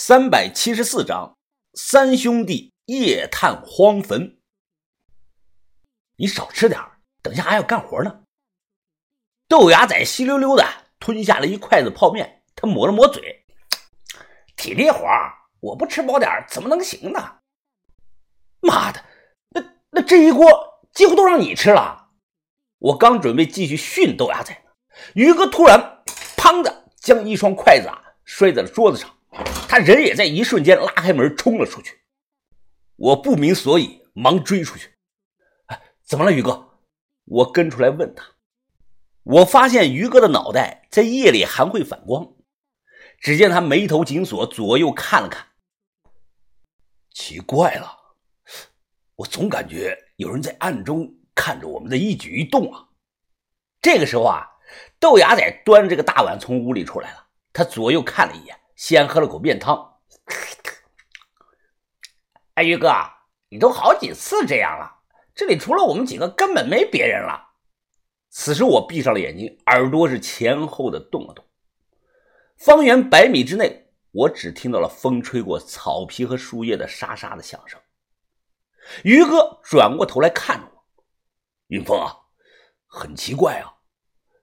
三百七十四章，三兄弟夜探荒坟。你少吃点等下还要干活呢。豆芽仔稀溜溜的吞下了一筷子泡面，他抹了抹嘴，体力活我不吃饱点怎么能行呢？妈的，那那这一锅几乎都让你吃了。我刚准备继续训豆芽仔，于哥突然砰的将一双筷子啊摔在了桌子上。他人也在一瞬间拉开门冲了出去，我不明所以，忙追出去。哎，怎么了，于哥？我跟出来问他。我发现于哥的脑袋在夜里还会反光，只见他眉头紧锁，左右看了看。奇怪了，我总感觉有人在暗中看着我们的一举一动啊。这个时候啊，豆芽仔端着这个大碗从屋里出来了，他左右看了一眼。先喝了口面汤，哎，于哥，你都好几次这样了，这里除了我们几个，根本没别人了。此时我闭上了眼睛，耳朵是前后的动了动。方圆百米之内，我只听到了风吹过草皮和树叶的沙沙的响声。于哥转过头来看着我，云峰啊，很奇怪啊，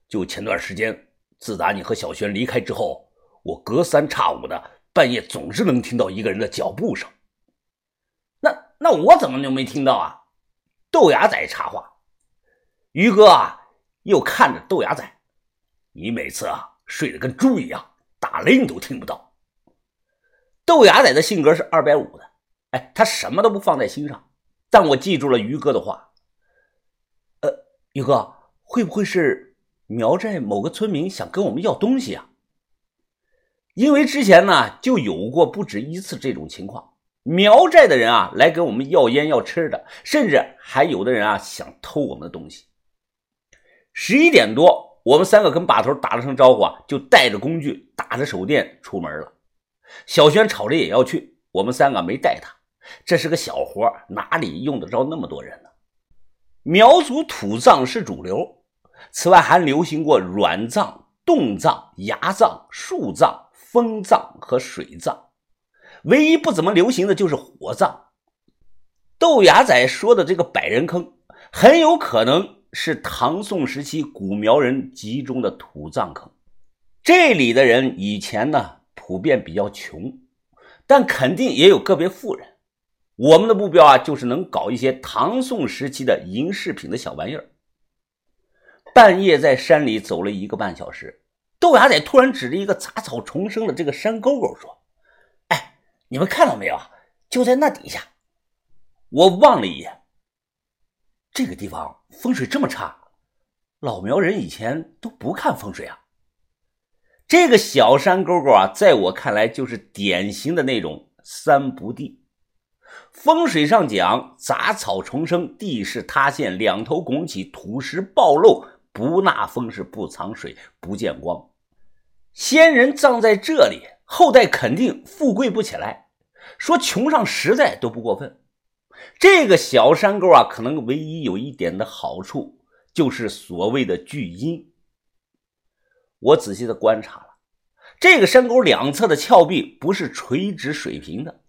就前段时间，自打你和小轩离开之后。我隔三差五的半夜总是能听到一个人的脚步声，那那我怎么就没听到啊？豆芽仔插话，于哥啊又看着豆芽仔，你每次啊睡得跟猪一样，打雷你都听不到。豆芽仔的性格是二百五的，哎，他什么都不放在心上。但我记住了于哥的话，呃，于哥会不会是苗寨某个村民想跟我们要东西啊？因为之前呢就有过不止一次这种情况，苗寨的人啊来给我们要烟要吃的，甚至还有的人啊想偷我们的东西。十一点多，我们三个跟把头打了声招呼啊，就带着工具，打着手电出门了。小轩吵着也要去，我们三个没带他，这是个小活，哪里用得着那么多人呢？苗族土葬是主流，此外还流行过软葬、冻葬、崖葬、树葬。风葬和水葬，唯一不怎么流行的就是火葬。豆芽仔说的这个百人坑，很有可能是唐宋时期古苗人集中的土葬坑。这里的人以前呢，普遍比较穷，但肯定也有个别富人。我们的目标啊，就是能搞一些唐宋时期的银饰品的小玩意儿。半夜在山里走了一个半小时。豆芽仔突然指着一个杂草丛生的这个山沟沟说：“哎，你们看到没有？就在那底下。”我望了一眼，这个地方风水这么差，老苗人以前都不看风水啊。这个小山沟沟啊，在我看来就是典型的那种三不地。风水上讲，杂草丛生，地势塌陷，两头拱起，土石暴露。不纳风是不藏水，不见光。先人葬在这里，后代肯定富贵不起来。说穷上十代都不过分。这个小山沟啊，可能唯一有一点的好处，就是所谓的聚阴。我仔细的观察了，这个山沟两侧的峭壁不是垂直水平的。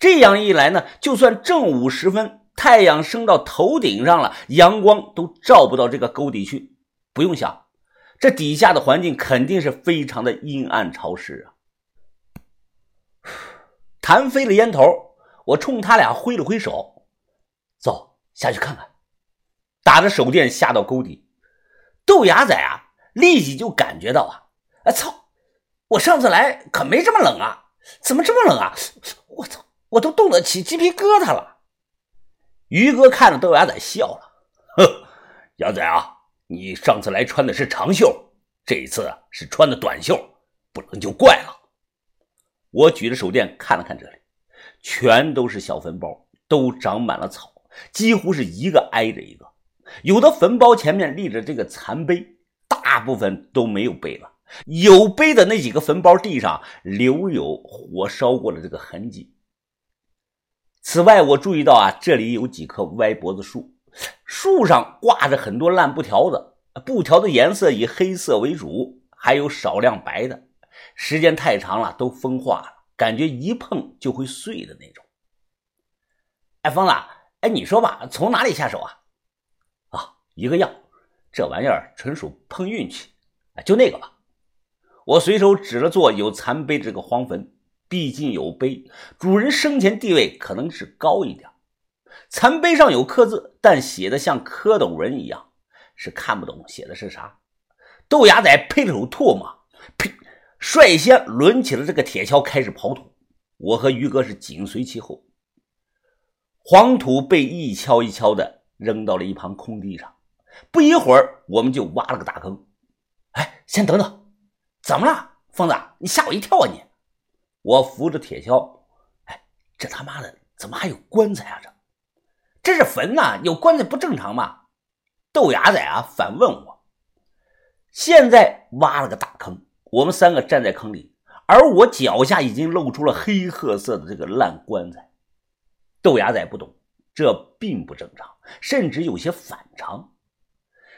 这样一来呢，就算正午时分，太阳升到头顶上了，阳光都照不到这个沟底去。不用想，这底下的环境肯定是非常的阴暗潮湿啊！弹飞了烟头，我冲他俩挥了挥手，走下去看看。打着手电下到沟底，豆芽仔啊，立即就感觉到啊，哎操！我上次来可没这么冷啊，怎么这么冷啊？我操，我都冻得起鸡皮疙瘩了。于哥看着豆芽仔笑了，呵，芽仔啊。你上次来穿的是长袖，这一次是穿的短袖，不冷就怪了。我举着手电看了看这里，全都是小坟包，都长满了草，几乎是一个挨着一个。有的坟包前面立着这个残碑，大部分都没有碑了。有碑的那几个坟包地上留有火烧过的这个痕迹。此外，我注意到啊，这里有几棵歪脖子树。树上挂着很多烂布条子，布条的颜色以黑色为主，还有少量白的。时间太长了，都风化了。感觉一碰就会碎的那种。哎，疯子，哎，你说吧，从哪里下手啊？啊，一个药，这玩意儿纯属碰运气，就那个吧。我随手指了座有残碑的这个荒坟，毕竟有碑，主人生前地位可能是高一点。残碑上有刻字，但写的像蝌蚪文一样，是看不懂写的是啥。豆芽仔呸了口唾沫，呸！率先抡起了这个铁锹，开始刨土。我和于哥是紧随其后。黄土被一锹一锹的扔到了一旁空地上，不一会儿，我们就挖了个大坑。哎，先等等，怎么了，疯子？你吓我一跳啊！你，我扶着铁锹。哎，这他妈的怎么还有棺材啊？这，这是坟呐，有棺材不正常吗？豆芽仔啊，反问我。现在挖了个大坑，我们三个站在坑里，而我脚下已经露出了黑褐色的这个烂棺材。豆芽仔不懂，这并不正常，甚至有些反常。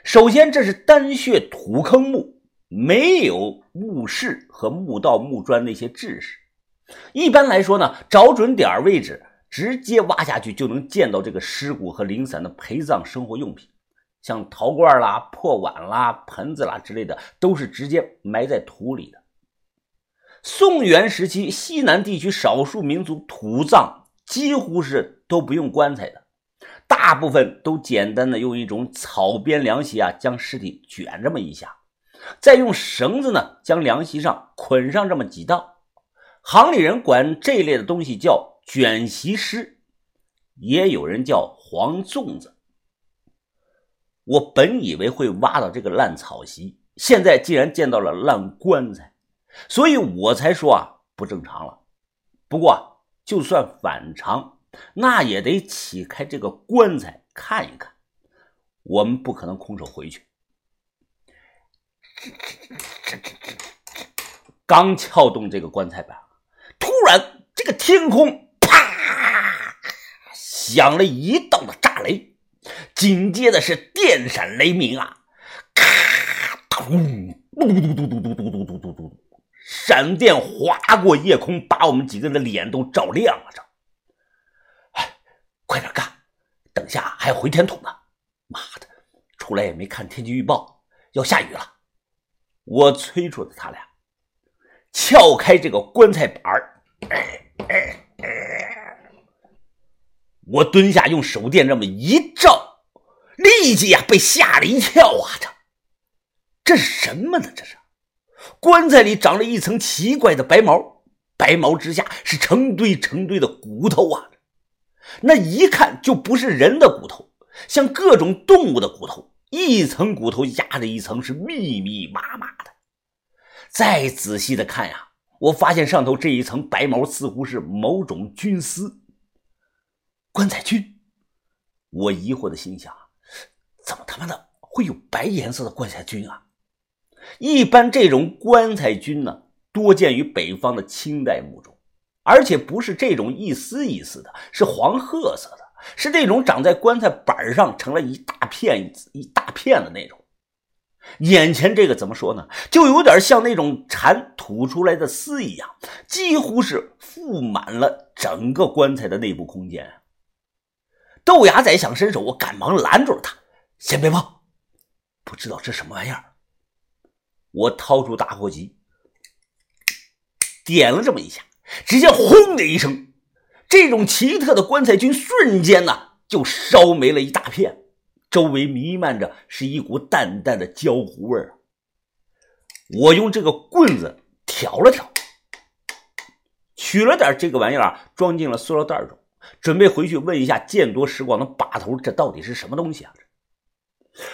首先，这是单穴土坑墓，没有墓室和墓道、墓砖那些制式。一般来说呢，找准点位置，直接挖下去就能见到这个尸骨和零散的陪葬生活用品，像陶罐啦、破碗啦、盆子啦之类的，都是直接埋在土里的。宋元时期，西南地区少数民族土葬。几乎是都不用棺材的，大部分都简单的用一种草编凉席啊，将尸体卷这么一下，再用绳子呢将凉席上捆上这么几道。行里人管这类的东西叫卷席尸，也有人叫黄粽子。我本以为会挖到这个烂草席，现在竟然见到了烂棺材，所以我才说啊不正常了。不过。就算反常，那也得起开这个棺材看一看。我们不可能空手回去。刚撬动这个棺材板，突然这个天空响了一道的炸雷，紧接着是电闪雷鸣啊！咔咚嘟嘟嘟嘟嘟嘟嘟嘟嘟嘟。闪电划过夜空，把我们几个人的脸都照亮了。这，哎，快点干，等下还要回填土呢。妈的，出来也没看天气预报，要下雨了。我催促着他俩，撬开这个棺材板儿。我蹲下，用手电这么一照，立即呀被吓了一跳啊！这，这是什么呢？这是。棺材里长了一层奇怪的白毛，白毛之下是成堆成堆的骨头啊！那一看就不是人的骨头，像各种动物的骨头，一层骨头压着一层，是密密麻麻的。再仔细的看呀，我发现上头这一层白毛似乎是某种菌丝。棺材菌，我疑惑的心想：怎么他妈的会有白颜色的棺材菌啊？一般这种棺材菌呢，多见于北方的清代墓中，而且不是这种一丝一丝的，是黄褐色的，是那种长在棺材板上成了一大片一大片的那种。眼前这个怎么说呢？就有点像那种蝉吐出来的丝一样，几乎是覆满了整个棺材的内部空间。豆芽仔想伸手，我赶忙拦住了他：“先别碰，不知道这什么玩意儿。”我掏出打火机，点了这么一下，只见“轰”的一声，这种奇特的棺材菌瞬间呢就烧没了一大片，周围弥漫着是一股淡淡的焦糊味儿。我用这个棍子挑了挑，取了点这个玩意儿，装进了塑料袋中，准备回去问一下见多识广的把头，这到底是什么东西啊？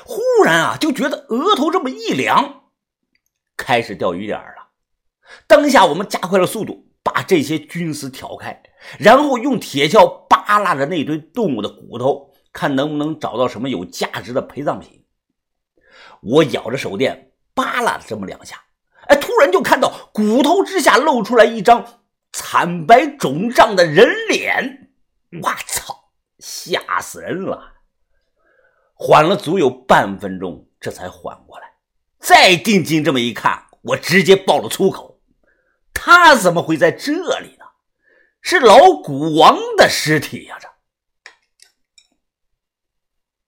忽然啊，就觉得额头这么一凉。开始掉雨点了，当下我们加快了速度，把这些菌丝挑开，然后用铁锹扒拉着那堆动物的骨头，看能不能找到什么有价值的陪葬品。我咬着手电扒拉了这么两下，哎，突然就看到骨头之下露出来一张惨白肿胀的人脸，吓死人了！缓了足有半分钟，这才缓过来。再定睛这么一看，我直接爆了粗口：“他怎么会在这里呢？是老古王的尸体呀！这